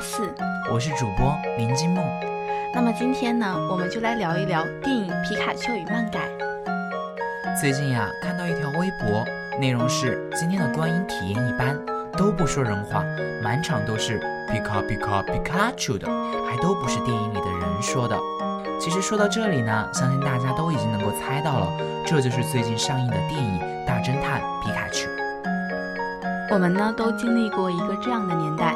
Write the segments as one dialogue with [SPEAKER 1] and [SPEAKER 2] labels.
[SPEAKER 1] 四，
[SPEAKER 2] 我是主播林金木。
[SPEAKER 1] 那么今天呢，我们就来聊一聊电影《皮卡丘与漫改》。
[SPEAKER 2] 最近呀，看到一条微博，内容是今天的观影体验一般，都不说人话，满场都是皮卡皮卡皮卡丘的，还都不是电影里的人说的。其实说到这里呢，相信大家都已经能够猜到了，这就是最近上映的电影《大侦探皮卡丘》。
[SPEAKER 1] 我们呢都经历过一个这样的年代，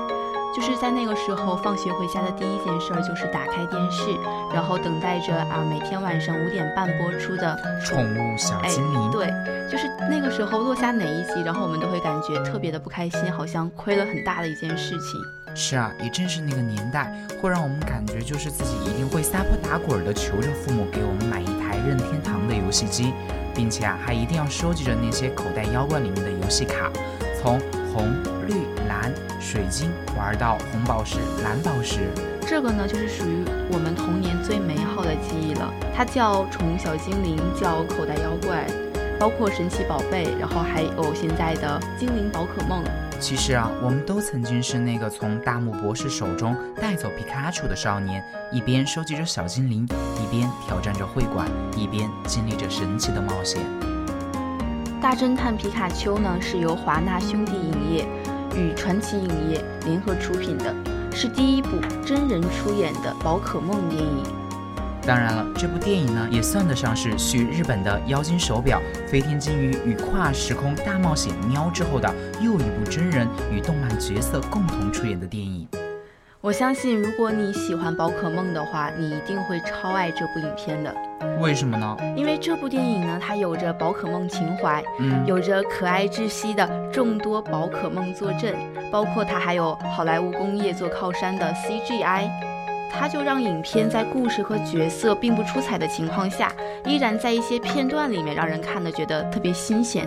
[SPEAKER 1] 就是在那个时候，放学回家的第一件事儿就是打开电视，然后等待着啊每天晚上五点半播出的《
[SPEAKER 2] 宠物小精灵》。
[SPEAKER 1] 对，就是那个时候落下哪一集，然后我们都会感觉特别的不开心，好像亏了很大的一件事情。
[SPEAKER 2] 是啊，也正是那个年代，会让我们感觉就是自己一定会撒泼打滚的求着父母给我们买一台任天堂的游戏机，并且啊还一定要收集着那些口袋妖怪里面的游戏卡，从红、绿、蓝、水晶玩到红宝石、蓝宝石。
[SPEAKER 1] 这个呢就是属于我们童年最美好的记忆了。它叫宠物小精灵，叫口袋妖怪，包括神奇宝贝，然后还有现在的精灵宝可梦。
[SPEAKER 2] 其实啊，我们都曾经是那个从大木博士手中带走皮卡丘的少年，一边收集着小精灵，一边挑战着会馆，一边经历着神奇的冒险。
[SPEAKER 1] 大侦探皮卡丘呢，是由华纳兄弟影业与传奇影业联合出品的，是第一部真人出演的宝可梦电影。
[SPEAKER 2] 当然了，这部电影呢，也算得上是续日本的《妖精手表》《飞天金鱼与跨时空大冒险喵》之后的又一部真人与动漫角色共同出演的电影。
[SPEAKER 1] 我相信，如果你喜欢宝可梦的话，你一定会超爱这部影片的。
[SPEAKER 2] 为什么呢？
[SPEAKER 1] 因为这部电影呢，它有着宝可梦情怀，
[SPEAKER 2] 嗯，
[SPEAKER 1] 有着可爱窒息的众多宝可梦坐镇，包括它还有好莱坞工业做靠山的 CGI。它就让影片在故事和角色并不出彩的情况下，依然在一些片段里面让人看的觉得特别新鲜。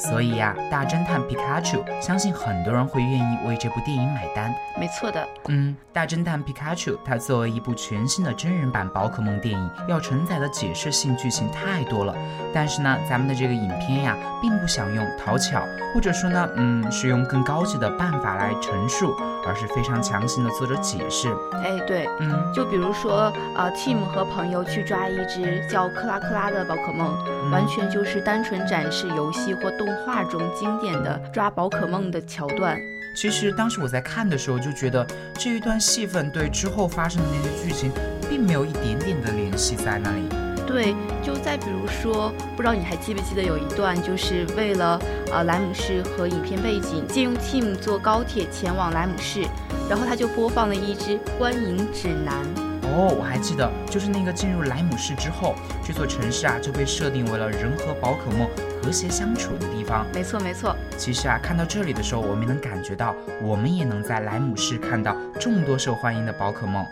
[SPEAKER 2] 所以呀，大侦探皮卡丘，相信很多人会愿意为这部电影买单。
[SPEAKER 1] 没错的，
[SPEAKER 2] 嗯，大侦探皮卡丘，它作为一部全新的真人版宝可梦电影，要承载的解释性剧情太多了。但是呢，咱们的这个影片呀，并不想用讨巧，或者说呢，嗯，是用更高级的办法来陈述，而是非常强行的做着解释。
[SPEAKER 1] 哎，对，
[SPEAKER 2] 嗯，
[SPEAKER 1] 就比如说，呃，Tim 和朋友去抓一只叫克拉克拉的宝可梦，完全就是单纯展示游戏或动画中经典的抓宝可梦的桥段。
[SPEAKER 2] 其实当时我在看的时候就觉得这一段戏份对之后发生的那些剧情，并没有一点点的联系在那里。
[SPEAKER 1] 对，就再比如说，不知道你还记不记得有一段，就是为了呃莱姆市和影片背景，借用 Team 坐高铁前往莱姆市，然后他就播放了一支观影指南。
[SPEAKER 2] 哦，我还记得，就是那个进入莱姆市之后，这座城市啊就被设定为了人和宝可梦和谐相处的地方。
[SPEAKER 1] 没错没错。
[SPEAKER 2] 其实啊，看到这里的时候，我们能感觉到，我们也能在莱姆市看到众多受欢迎的宝可梦。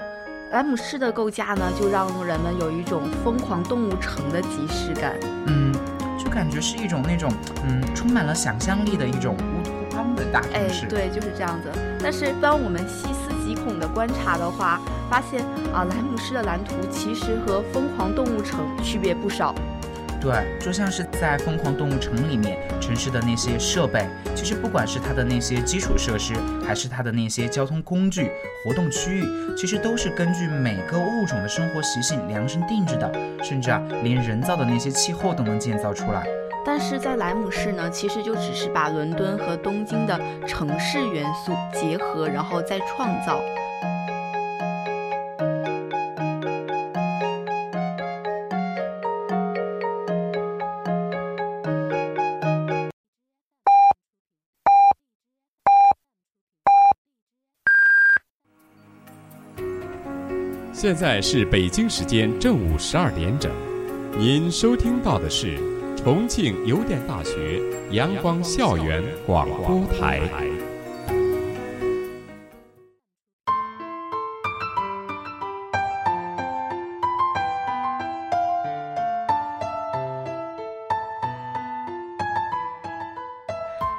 [SPEAKER 1] 莱姆市的构架呢，就让人们有一种疯狂动物城的即视感。
[SPEAKER 2] 嗯，就感觉是一种那种嗯充满了想象力的一种乌托邦的大城市。
[SPEAKER 1] 哎，对，就是这样子。但是当我们细思极恐的观察的话，发现啊，莱姆市的蓝图其实和疯狂动物城区别不少。
[SPEAKER 2] 对，就像是在疯狂动物城里面，城市的那些设备，其实不管是它的那些基础设施，还是它的那些交通工具、活动区域，其实都是根据每个物种的生活习性量身定制的，甚至啊，连人造的那些气候都能建造出来。
[SPEAKER 1] 但是在莱姆市呢，其实就只是把伦敦和东京的城市元素结合，然后再创造。
[SPEAKER 3] 现在是北京时间正午十二点整，您收听到的是重庆邮电大学阳光校园广播台。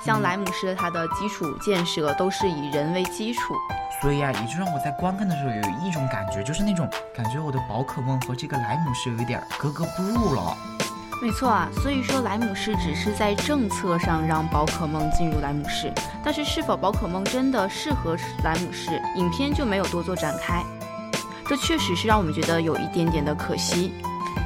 [SPEAKER 1] 像莱姆市它的基础建设都是以人为基础，
[SPEAKER 2] 所以啊，也就让我在观看的时候有一种感觉，就是那种感觉我的宝可梦和这个莱姆是有一点格格不入了。
[SPEAKER 1] 没错啊，所以说莱姆市只是在政策上让宝可梦进入莱姆市，但是是否宝可梦真的适合莱姆市，影片就没有多做展开，这确实是让我们觉得有一点点的可惜。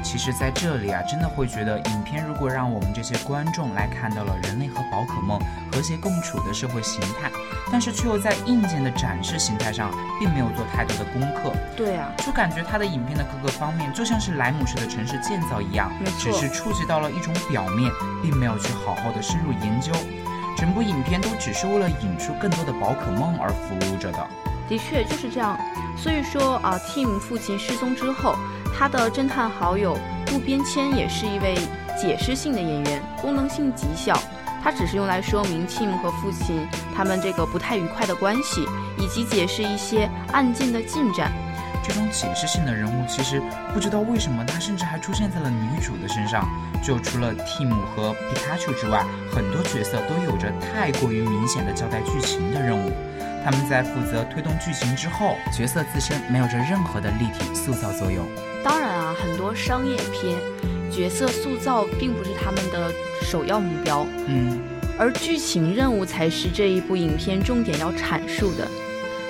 [SPEAKER 2] 其实，在这里啊，真的会觉得，影片如果让我们这些观众来看到了人类和宝可梦和谐共处的社会形态，但是却又在硬件的展示形态上，并没有做太多的功课。
[SPEAKER 1] 对啊，
[SPEAKER 2] 就感觉他的影片的各个方面，就像是莱姆市的城市建造一样，只是触及到了一种表面，并没有去好好的深入研究。整部影片都只是为了引出更多的宝可梦而服务着的。
[SPEAKER 1] 的确就是这样。所以说啊，Tim 父亲失踪之后。他的侦探好友渡边谦也是一位解释性的演员，功能性极小。他只是用来说明 Tim 和父亲他们这个不太愉快的关系，以及解释一些案件的进展。
[SPEAKER 2] 这种解释性的人物，其实不知道为什么他甚至还出现在了女主的身上。就除了 Tim 和皮卡丘之外，很多角色都有着太过于明显的交代剧情的任务。他们在负责推动剧情之后，角色自身没有着任何的立体塑造作用。
[SPEAKER 1] 当然啊，很多商业片角色塑造并不是他们的首要目标，
[SPEAKER 2] 嗯，
[SPEAKER 1] 而剧情任务才是这一部影片重点要阐述的。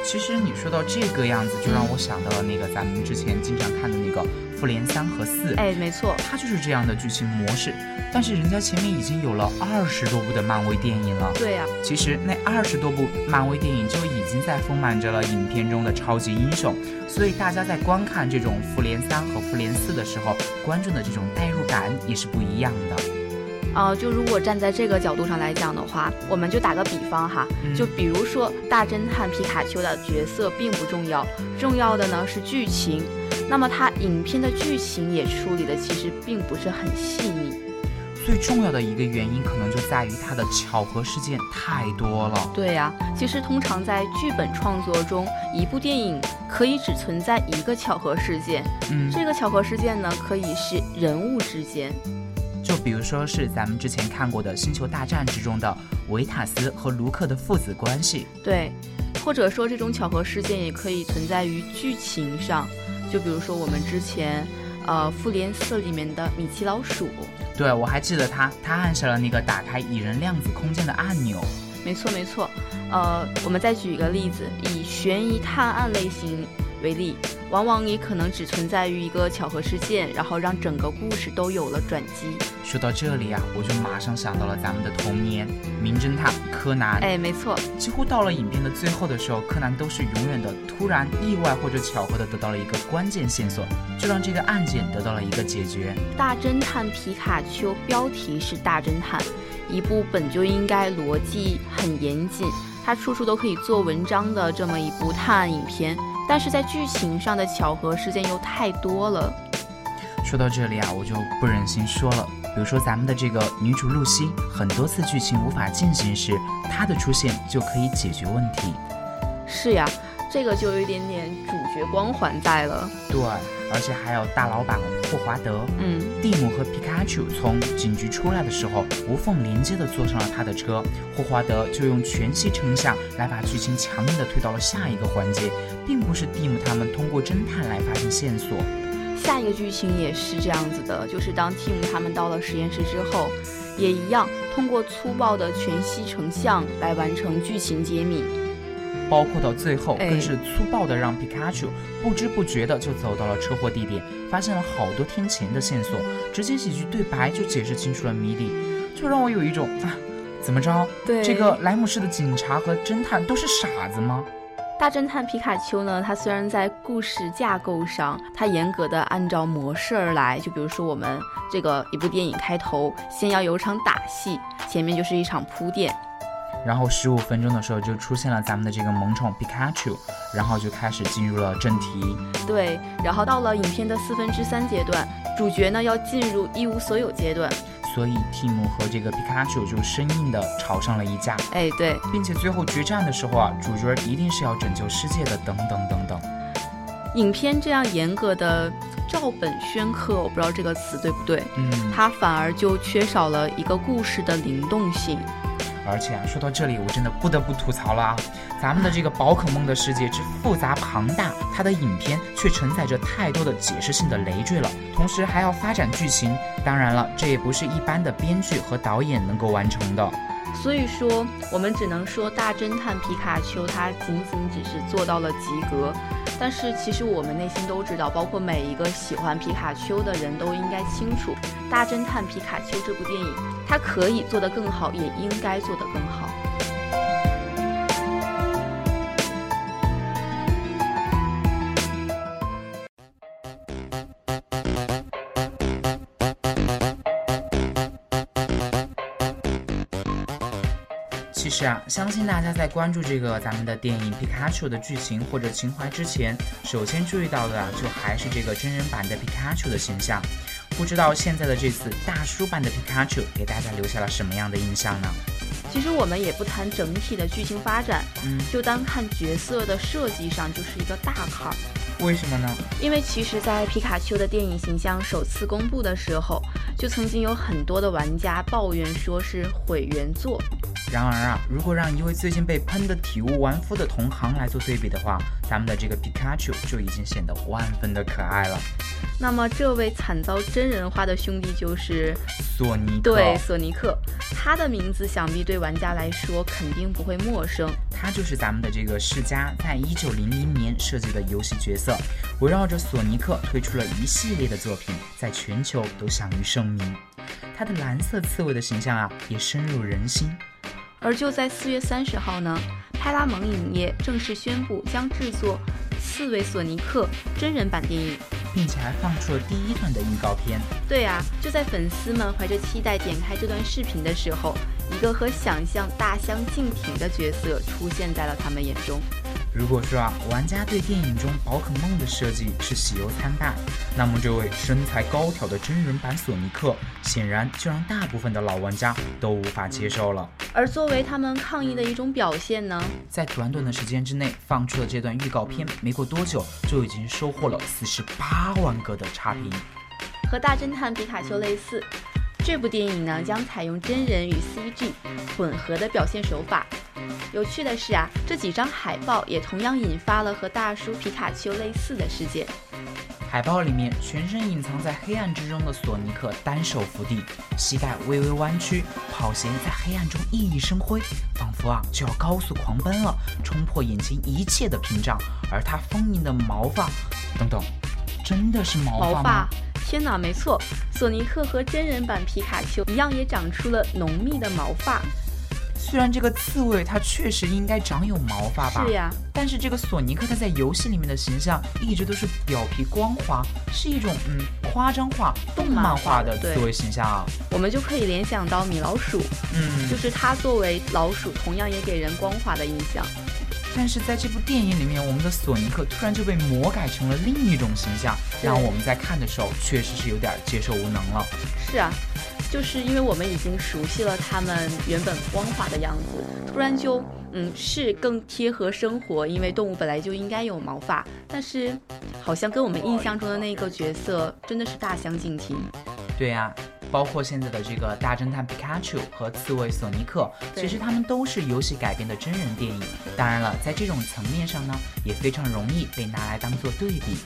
[SPEAKER 2] 其实你说到这个样子，就让我想到了那个咱们之前经常看的那个《复联三》和四。
[SPEAKER 1] 哎，没错，
[SPEAKER 2] 它就是这样的剧情模式。但是人家前面已经有了二十多部的漫威电影了。
[SPEAKER 1] 对呀，
[SPEAKER 2] 其实那二十多部漫威电影就已经在丰满着了影片中的超级英雄，所以大家在观看这种《复联三》和《复联四》的时候，观众的这种代入感也是不一样的。
[SPEAKER 1] 啊，就如果站在这个角度上来讲的话，我们就打个比方哈，就比如说大侦探皮卡丘的角色并不重要，重要的呢是剧情。那么它影片的剧情也处理的其实并不是很细腻。
[SPEAKER 2] 最重要的一个原因可能就在于它的巧合事件太多了。
[SPEAKER 1] 对呀，其实通常在剧本创作中，一部电影可以只存在一个巧合事件。
[SPEAKER 2] 嗯，
[SPEAKER 1] 这个巧合事件呢，可以是人物之间。
[SPEAKER 2] 就比如说是咱们之前看过的《星球大战》之中的维塔斯和卢克的父子关系，
[SPEAKER 1] 对，或者说这种巧合事件也可以存在于剧情上，就比如说我们之前，呃，《复联四》里面的米奇老鼠，
[SPEAKER 2] 对我还记得他，他按下了那个打开蚁人量子空间的按钮，
[SPEAKER 1] 没错没错，呃，我们再举一个例子，以悬疑探案类型。为例，往往也可能只存在于一个巧合事件，然后让整个故事都有了转机。
[SPEAKER 2] 说到这里啊，我就马上想到了咱们的童年名侦探柯南。
[SPEAKER 1] 哎，没错，
[SPEAKER 2] 几乎到了影片的最后的时候，柯南都是永远的突然意外或者巧合的得到了一个关键线索，就让这个案件得到了一个解决。
[SPEAKER 1] 大侦探皮卡丘标题是大侦探，一部本就应该逻辑很严谨，它处处都可以做文章的这么一部探案影片。但是在剧情上的巧合事件又太多了。
[SPEAKER 2] 说到这里啊，我就不忍心说了。比如说咱们的这个女主露西，很多次剧情无法进行时，她的出现就可以解决问题。
[SPEAKER 1] 是呀。这个就有一点点主角光环在了，
[SPEAKER 2] 对，而且还有大老板霍华德，
[SPEAKER 1] 嗯，
[SPEAKER 2] 蒂姆和皮卡丘从警局出来的时候，无缝连接的坐上了他的车，霍华德就用全息成像来把剧情强硬的推到了下一个环节，并不是蒂姆他们通过侦探来发现线索，
[SPEAKER 1] 下一个剧情也是这样子的，就是当蒂姆他们到了实验室之后，也一样通过粗暴的全息成像来完成剧情揭秘。
[SPEAKER 2] 包括到最后，更是粗暴的让皮卡丘不知不觉的就走到了车祸地点，发现了好多天前的线索，直接几句对白就解释清楚了谜底，就让我有一种啊，怎么着？
[SPEAKER 1] 对，
[SPEAKER 2] 这个莱姆市的警察和侦探都是傻子吗？
[SPEAKER 1] 大侦探皮卡丘呢？他虽然在故事架构上，他严格的按照模式而来，就比如说我们这个一部电影开头，先要有场打戏，前面就是一场铺垫。
[SPEAKER 2] 然后十五分钟的时候就出现了咱们的这个萌宠皮卡丘，然后就开始进入了正题。
[SPEAKER 1] 对，然后到了影片的四分之三阶段，主角呢要进入一无所有阶段，
[SPEAKER 2] 所以蒂姆和这个皮卡丘就生硬的吵上了一架。
[SPEAKER 1] 哎，对，
[SPEAKER 2] 并且最后决战的时候啊，主角一定是要拯救世界的，等等等等。
[SPEAKER 1] 影片这样严格的照本宣科，我不知道这个词对不对，
[SPEAKER 2] 嗯，
[SPEAKER 1] 它反而就缺少了一个故事的灵动性。
[SPEAKER 2] 而且啊，说到这里，我真的不得不吐槽了啊！咱们的这个宝可梦的世界之复杂庞大，它的影片却承载着太多的解释性的累赘了，同时还要发展剧情。当然了，这也不是一般的编剧和导演能够完成的。
[SPEAKER 1] 所以说，我们只能说大侦探皮卡丘它仅仅只是做到了及格。但是其实我们内心都知道，包括每一个喜欢皮卡丘的人都应该清楚，《大侦探皮卡丘》这部电影，它可以做得更好，也应该做得更好。
[SPEAKER 2] 其实啊，相信大家在关注这个咱们的电影皮卡丘的剧情或者情怀之前，首先注意到的啊，就还是这个真人版的皮卡丘的形象。不知道现在的这次大叔版的皮卡丘给大家留下了什么样的印象呢？
[SPEAKER 1] 其实我们也不谈整体的剧情发展，
[SPEAKER 2] 嗯，
[SPEAKER 1] 就单看角色的设计上就是一个大坎儿。
[SPEAKER 2] 为什么呢？
[SPEAKER 1] 因为其实，在皮卡丘的电影形象首次公布的时候，就曾经有很多的玩家抱怨说是毁原作。
[SPEAKER 2] 然而啊，如果让一位最近被喷得体无完肤的同行来做对比的话，咱们的这个皮卡丘就已经显得万分的可爱了。
[SPEAKER 1] 那么，这位惨遭真人化的兄弟就是
[SPEAKER 2] 索尼克。
[SPEAKER 1] 对，索尼克，他的名字想必对玩家来说肯定不会陌生。
[SPEAKER 2] 他就是咱们的这个世嘉在一九零零年设计的游戏角色，围绕着索尼克推出了一系列的作品，在全球都享誉盛名。他的蓝色刺猬的形象啊，也深入人心。
[SPEAKER 1] 而就在四月三十号呢，派拉蒙影业正式宣布将制作《刺猬索尼克》真人版电影，
[SPEAKER 2] 并且还放出了第一段的预告片。
[SPEAKER 1] 对啊，就在粉丝们怀着期待点开这段视频的时候，一个和想象大相径庭的角色出现在了他们眼中。
[SPEAKER 2] 如果说啊，玩家对电影中宝可梦的设计是喜忧参半，那么这位身材高挑的真人版索尼克，显然就让大部分的老玩家都无法接受了。
[SPEAKER 1] 而作为他们抗议的一种表现呢，
[SPEAKER 2] 在短短的时间之内放出了这段预告片，没过多久就已经收获了四十八万个的差评。
[SPEAKER 1] 和大侦探皮卡丘类似，这部电影呢将采用真人与 CG 混合的表现手法。有趣的是啊，这几张海报也同样引发了和大叔皮卡丘类似的事件。
[SPEAKER 2] 海报里面，全身隐藏在黑暗之中的索尼克单手扶地，膝盖微微弯曲，跑鞋在黑暗中熠熠生辉，仿佛啊就要高速狂奔了，冲破眼前一切的屏障。而他丰盈的毛发，等等，真的是毛发吗？
[SPEAKER 1] 天哪，没错，索尼克和真人版皮卡丘一样，也长出了浓密的毛发。
[SPEAKER 2] 虽然这个刺猬它确实应该长有毛发吧，
[SPEAKER 1] 是呀，
[SPEAKER 2] 但是这个索尼克他在游戏里面的形象一直都是表皮光滑，是一种嗯夸张化、动漫化的刺猬形象啊。
[SPEAKER 1] 我们就可以联想到米老鼠，
[SPEAKER 2] 嗯，
[SPEAKER 1] 就是它作为老鼠，同样也给人光滑的印象。
[SPEAKER 2] 但是在这部电影里面，我们的索尼克突然就被魔改成了另一种形象，让我们在看的时候确实是有点接受无能了。
[SPEAKER 1] 是啊。就是因为我们已经熟悉了他们原本光滑的样子，突然就嗯是更贴合生活，因为动物本来就应该有毛发，但是好像跟我们印象中的那个角色真的是大相径庭。
[SPEAKER 2] 对呀，包括现在的这个大侦探皮卡丘和刺猬索尼克，其实他们都是游戏改编的真人电影。当然了，在这种层面上呢，也非常容易被拿来当做对比。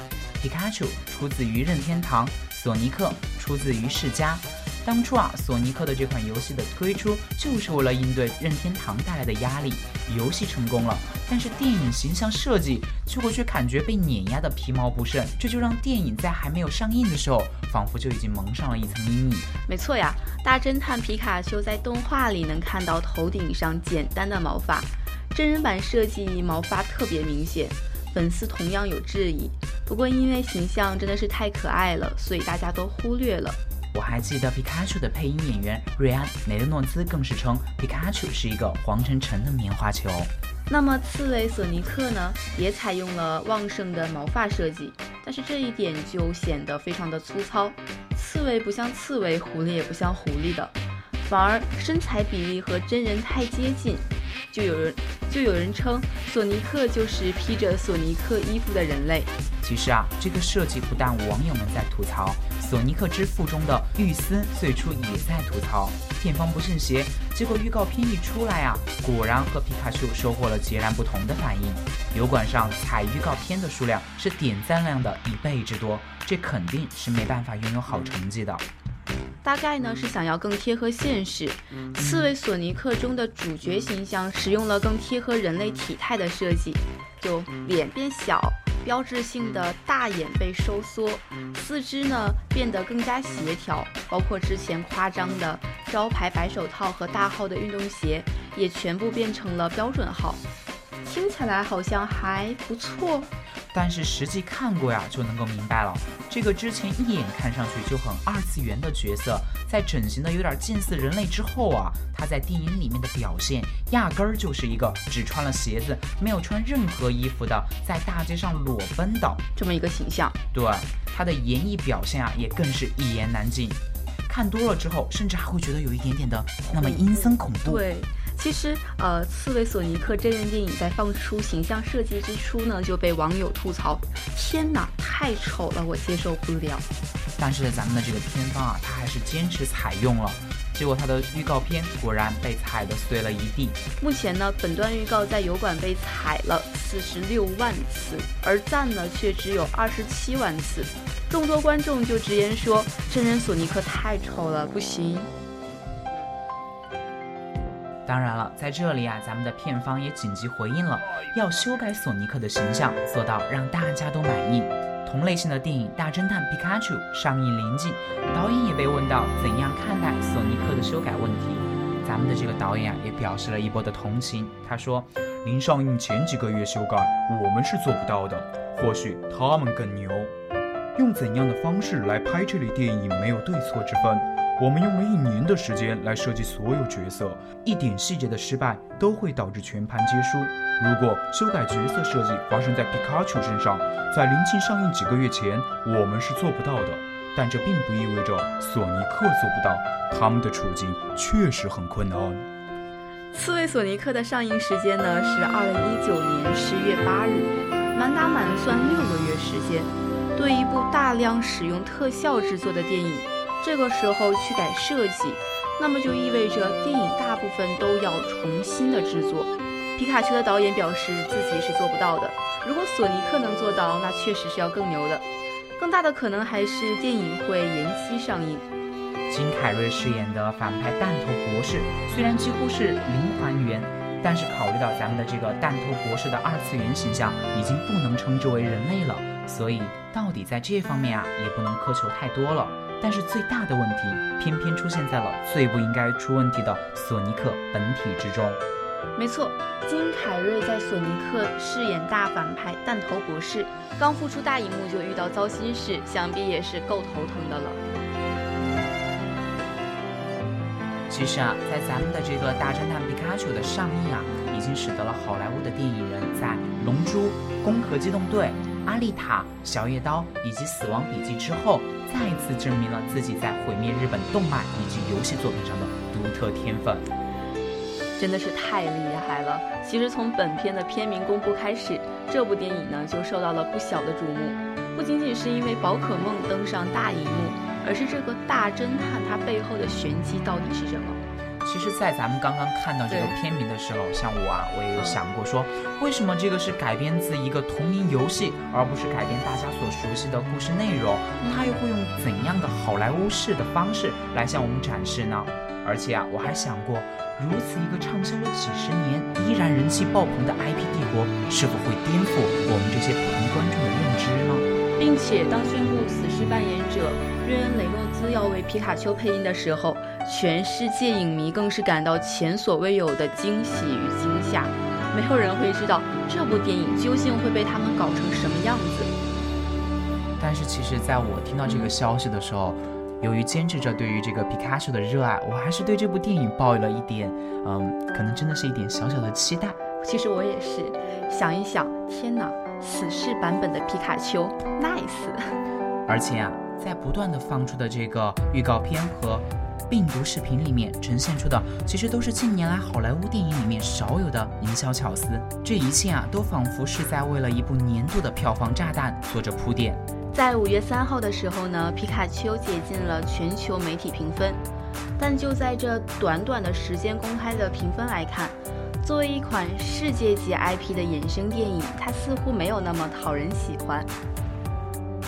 [SPEAKER 2] 皮卡丘出自于任天堂，索尼克出自于世嘉。当初啊，索尼克的这款游戏的推出就是为了应对任天堂带来的压力。游戏成功了，但是电影形象设计结果却感觉被碾压的皮毛不剩，这就让电影在还没有上映的时候，仿佛就已经蒙上了一层阴影。
[SPEAKER 1] 没错呀，大侦探皮卡丘在动画里能看到头顶上简单的毛发，真人版设计毛发特别明显，粉丝同样有质疑。不过因为形象真的是太可爱了，所以大家都忽略了。
[SPEAKER 2] 我还记得皮卡丘的配音演员瑞安·雷德诺兹更是称皮卡丘是一个黄澄澄的棉花球。
[SPEAKER 1] 那么刺猬索尼克呢，也采用了旺盛的毛发设计，但是这一点就显得非常的粗糙。刺猬不像刺猬，狐狸也不像狐狸的，反而身材比例和真人太接近，就有人就有人称索尼克就是披着索尼克衣服的人类。
[SPEAKER 2] 其实啊，这个设计不但网友们在吐槽，《索尼克之父》中的玉斯最初也在吐槽，片方不信邪。结果预告片一出来啊，果然和皮卡丘收获了截然不同的反应。油管上踩预告片的数量是点赞量的一倍之多，这肯定是没办法拥有好成绩的。
[SPEAKER 1] 大概呢是想要更贴合现实，刺猬索尼克中的主角形象使用了更贴合人类体态的设计，就脸变小，标志性的大眼被收缩，四肢呢变得更加协调，包括之前夸张的招牌白手套和大号的运动鞋，也全部变成了标准号。听起来好像还不错。
[SPEAKER 2] 但是实际看过呀，就能够明白了。这个之前一眼看上去就很二次元的角色，在整形的有点近似人类之后啊，他在电影里面的表现压根儿就是一个只穿了鞋子，没有穿任何衣服的，在大街上裸奔的
[SPEAKER 1] 这么一个形象。
[SPEAKER 2] 对他的演绎表现啊，也更是一言难尽。看多了之后，甚至还会觉得有一点点的那么阴森恐怖。
[SPEAKER 1] 对。其实，呃，刺猬索尼克真人电影在放出形象设计之初呢，就被网友吐槽：“天哪，太丑了，我接受不了。”
[SPEAKER 2] 但是咱们的这个片方啊，他还是坚持采用了，结果他的预告片果然被踩得碎了一地。
[SPEAKER 1] 目前呢，本段预告在油管被踩了四十六万次，而赞呢却只有二十七万次。众多观众就直言说：“真人索尼克太丑了，不行。”
[SPEAKER 2] 当然了，在这里啊，咱们的片方也紧急回应了，要修改索尼克的形象，做到让大家都满意。同类型的电影《大侦探皮卡丘》上映临近，导演也被问到怎样看待索尼克的修改问题。咱们的这个导演啊，也表示了一波的同情。他说：“临上映前几个月修改，我们是做不到的，或许他们更牛。用怎样的方式来拍这类电影，没有对错之分。”我们用了一年的时间来设计所有角色，一点细节的失败都会导致全盘皆输。如果修改角色设计发生在皮卡丘身上，在临近上映几个月前，我们是做不到的。但这并不意味着索尼克做不到，他们的处境确实很困难。
[SPEAKER 1] 刺猬索尼克的上映时间呢是二零一九年十月八日，满打满算六个月时间。对一部大量使用特效制作的电影。这个时候去改设计，那么就意味着电影大部分都要重新的制作。皮卡丘的导演表示自己是做不到的。如果索尼克能做到，那确实是要更牛的。更大的可能还是电影会延期上映。
[SPEAKER 2] 金凯瑞饰演的反派弹头博士，虽然几乎是零还原，但是考虑到咱们的这个弹头博士的二次元形象已经不能称之为人类了，所以到底在这方面啊，也不能苛求太多了。但是最大的问题，偏偏出现在了最不应该出问题的索尼克本体之中。
[SPEAKER 1] 没错，金凯瑞在索尼克饰演大反派弹头博士，刚复出大荧幕就遇到糟心事，想必也是够头疼的了。
[SPEAKER 2] 其实啊，在咱们的这个大侦探皮卡丘的上映啊，已经使得了好莱坞的电影人在《龙珠》《攻壳机动队》《阿丽塔》《小夜刀》以及《死亡笔记》之后。再次证明了自己在毁灭日本动漫以及游戏作品上的独特天分，
[SPEAKER 1] 真的是太厉害了。其实从本片的片名公布开始，这部电影呢就受到了不小的瞩目，不仅仅是因为宝可梦登上大荧幕，而是这个大侦探他背后的玄机到底是什么。
[SPEAKER 2] 其实，在咱们刚刚看到这个片名的时候，像我啊，我也有想过说，为什么这个是改编自一个同名游戏，而不是改编大家所熟悉的故事内容？它又会用怎样的好莱坞式的方式来向我们展示呢？而且啊，我还想过，如此一个畅销了几十年、依然人气爆棚的 IP 帝国，是否会颠覆我们这些普通观众的认知呢？
[SPEAKER 1] 并且，当宣布死侍扮演者瑞恩·雷诺兹要为皮卡丘配音的时候。全世界影迷更是感到前所未有的惊喜与惊吓，没有人会知道这部电影究竟会被他们搞成什么样子。
[SPEAKER 2] 但是，其实在我听到这个消息的时候，由于坚持着对于这个皮卡丘的热爱，我还是对这部电影抱有了一点，嗯，可能真的是一点小小的期待。
[SPEAKER 1] 其实我也是，想一想，天哪，死侍版本的皮卡丘，nice。
[SPEAKER 2] 而且啊，在不断的放出的这个预告片和病毒视频里面呈现出的，其实都是近年来好莱坞电影里面少有的营销巧思。这一切啊，都仿佛是在为了一部年度的票房炸弹做着铺垫。
[SPEAKER 1] 在五月三号的时候呢，皮卡丘解禁了全球媒体评分，但就在这短短的时间公开的评分来看，作为一款世界级 IP 的衍生电影，它似乎没有那么讨人喜欢。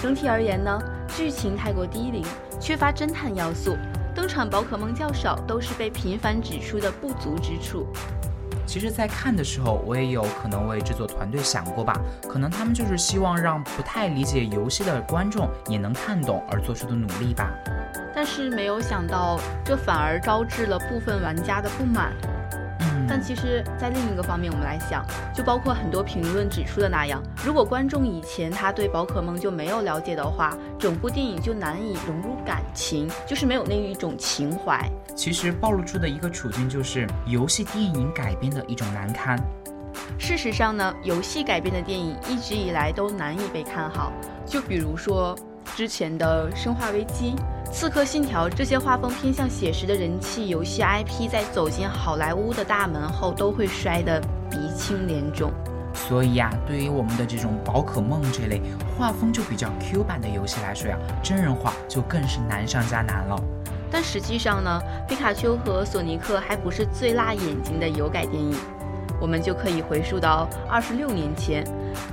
[SPEAKER 1] 整体而言呢，剧情太过低龄，缺乏侦探要素，登场宝可梦较少，都是被频繁指出的不足之处。
[SPEAKER 2] 其实，在看的时候，我也有可能为制作团队想过吧，可能他们就是希望让不太理解游戏的观众也能看懂而做出的努力吧。
[SPEAKER 1] 但是没有想到，这反而招致了部分玩家的不满。但其实，在另一个方面，我们来想，就包括很多评论指出的那样，如果观众以前他对宝可梦就没有了解的话，整部电影就难以融入感情，就是没有那一种情怀。
[SPEAKER 2] 其实暴露出的一个处境就是游戏电影改编的一种难堪。
[SPEAKER 1] 事实上呢，游戏改编的电影一直以来都难以被看好，就比如说之前的《生化危机》。《刺客信条》这些画风偏向写实的人气游戏 IP，在走进好莱坞的大门后，都会摔得鼻青脸肿。
[SPEAKER 2] 所以呀，对于我们的这种宝可梦这类画风就比较 Q 版的游戏来说呀，真人化就更是难上加难了。
[SPEAKER 1] 但实际上呢，皮卡丘和索尼克还不是最辣眼睛的油改电影，我们就可以回溯到二十六年前，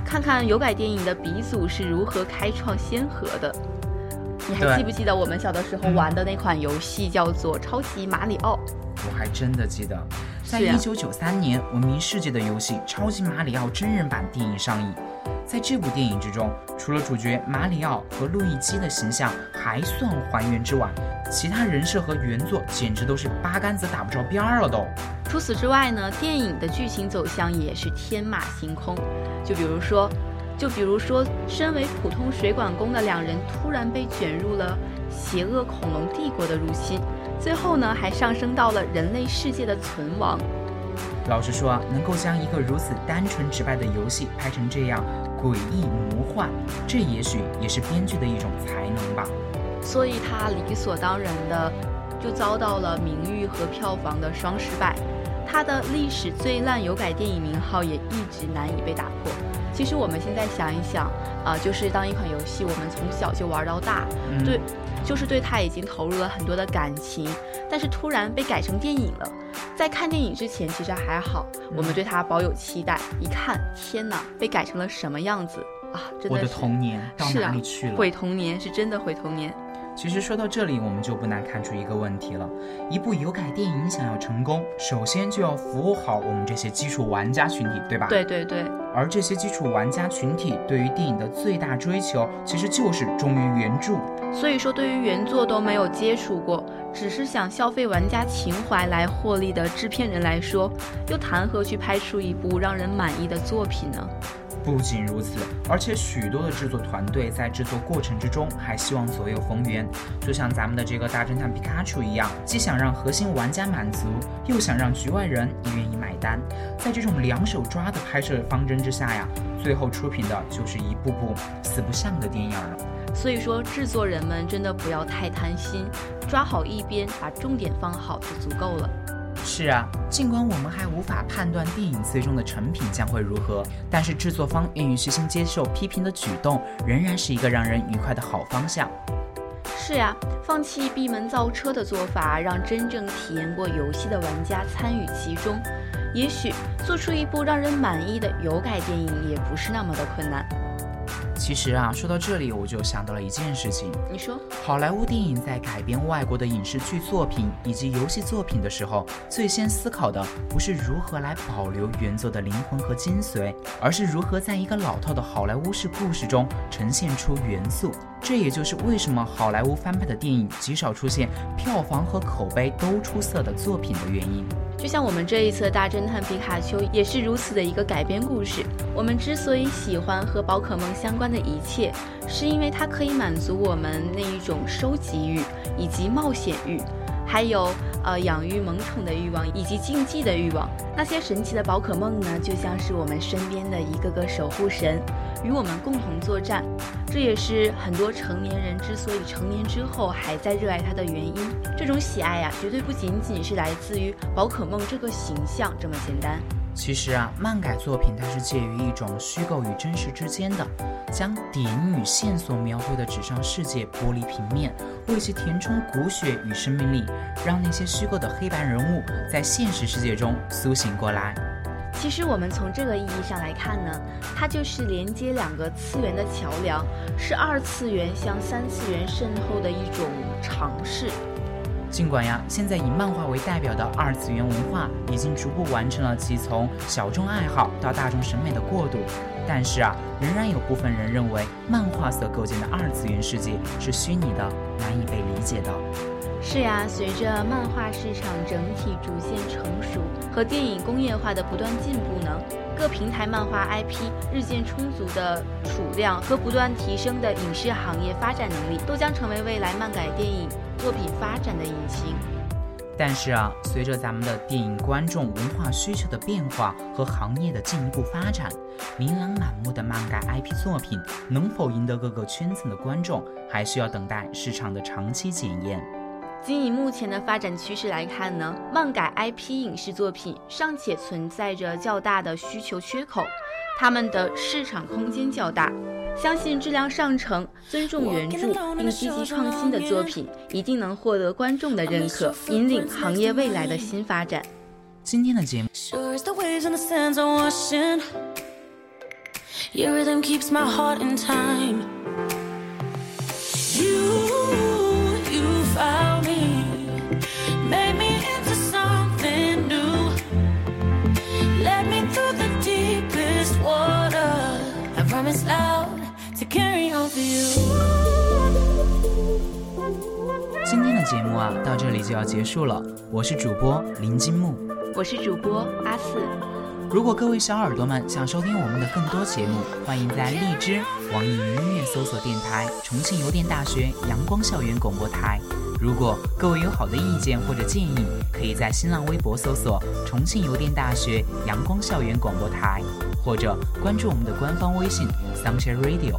[SPEAKER 1] 看看有改电影的鼻祖是如何开创先河的。你还记不记得我们小的时候玩的那款游戏叫做《超级马里奥》？
[SPEAKER 2] 我还真的记得，在一九九三年，闻名世界的游戏《超级马里奥》真人版电影上映。在这部电影之中，除了主角马里奥和路易基的形象还算还原之外，其他人设和原作简直都是八竿子打不着边儿了都。
[SPEAKER 1] 除此之外呢，电影的剧情走向也是天马行空，就比如说。就比如说，身为普通水管工的两人突然被卷入了邪恶恐龙帝国的入侵，最后呢还上升到了人类世界的存亡。
[SPEAKER 2] 老实说，能够将一个如此单纯直白的游戏拍成这样诡异魔幻，这也许也是编剧的一种才能吧。
[SPEAKER 1] 所以他理所当然的就遭到了名誉和票房的双失败，他的历史最烂有改电影名号也一直难以被打破。其实我们现在想一想，啊，就是当一款游戏我们从小就玩到大，对，就是对它已经投入了很多的感情，但是突然被改成电影了，在看电影之前其实还好，我们对它保有期待，一看，天哪，被改成了什么样子啊？真的
[SPEAKER 2] 我的童年到哪里去了？
[SPEAKER 1] 毁童年是真的毁童年。
[SPEAKER 2] 其实说到这里，我们就不难看出一个问题了：一部有改电影想要成功，首先就要服务好我们这些基础玩家群体，对吧？
[SPEAKER 1] 对对对。
[SPEAKER 2] 而这些基础玩家群体对于电影的最大追求，其实就是忠于原著。
[SPEAKER 1] 所以说，对于原作都没有接触过，只是想消费玩家情怀来获利的制片人来说，又谈何去拍出一部让人满意的作品呢？
[SPEAKER 2] 不仅如此，而且许多的制作团队在制作过程之中还希望左右逢源，就像咱们的这个大侦探皮卡丘一样，既想让核心玩家满足，又想让局外人也愿意买单。在这种两手抓的拍摄方针之下呀，最后出品的就是一部部四不像的电影了。
[SPEAKER 1] 所以说，制作人们真的不要太贪心，抓好一边，把重点放好就足够了。
[SPEAKER 2] 是啊，尽管我们还无法判断电影最终的成品将会如何，但是制作方愿意虚心接受批评的举动，仍然是一个让人愉快的好方向。
[SPEAKER 1] 是呀，放弃闭门造车的做法，让真正体验过游戏的玩家参与其中，也许做出一部让人满意的有改电影也不是那么的困难。
[SPEAKER 2] 其实啊，说到这里，我就想到了一件事情。
[SPEAKER 1] 你说，
[SPEAKER 2] 好莱坞电影在改编外国的影视剧作品以及游戏作品的时候，最先思考的不是如何来保留原作的灵魂和精髓，而是如何在一个老套的好莱坞式故事中呈现出元素。这也就是为什么好莱坞翻拍的电影极少出现票房和口碑都出色的作品的原因。
[SPEAKER 1] 就像我们这一次的大侦探皮卡丘也是如此的一个改编故事。我们之所以喜欢和宝可梦相关的一切，是因为它可以满足我们那一种收集欲，以及冒险欲，还有呃养育萌宠的欲望以及竞技的欲望。那些神奇的宝可梦呢，就像是我们身边的一个个守护神，与我们共同作战。这也是很多成年人之所以成年之后还在热爱它的原因。这种喜爱呀，绝对不仅仅是来自于宝可梦这个形象这么简单。
[SPEAKER 2] 其实啊，漫改作品它是介于一种虚构与真实之间的，将点与线所描绘的纸上世界剥离平面，为其填充骨血与生命力，让那些虚构的黑白人物在现实世界中苏醒过来。
[SPEAKER 1] 其实我们从这个意义上来看呢，它就是连接两个次元的桥梁，是二次元向三次元渗透的一种尝试。
[SPEAKER 2] 尽管呀，现在以漫画为代表的二次元文化已经逐步完成了其从小众爱好到大众审美的过渡，但是啊，仍然有部分人认为漫画所构建的二次元世界是虚拟的，难以被理解的。
[SPEAKER 1] 是呀，随着漫画市场整体逐渐成熟和电影工业化的不断进步呢，各平台漫画 IP 日渐充足的储量和不断提升的影视行业发展能力，都将成为未来漫改电影。作品发展的引擎，
[SPEAKER 2] 但是啊，随着咱们的电影观众文化需求的变化和行业的进一步发展，琳琅满目的漫改 IP 作品能否赢得各个圈层的观众，还需要等待市场的长期检验。
[SPEAKER 1] 仅以目前的发展趋势来看呢，漫改 IP 影视作品尚且存在着较大的需求缺口，他们的市场空间较大。相信质量上乘、尊重原著并积极创新的作品，一定能获得观众的认可，引领行业未来的新发展。
[SPEAKER 2] 今天的节目。今天的节目啊，到这里就要结束了。我是主播林金木，
[SPEAKER 1] 我是主播阿四。
[SPEAKER 2] 如果各位小耳朵们想收听我们的更多节目，欢迎在荔枝、网易云音乐搜索电台“重庆邮电大学阳光校园广播台”。如果各位有好的意见或者建议，可以在新浪微博搜索“重庆邮电大学阳光校园广播台”，或者关注我们的官方微信 “Sunshine Radio”。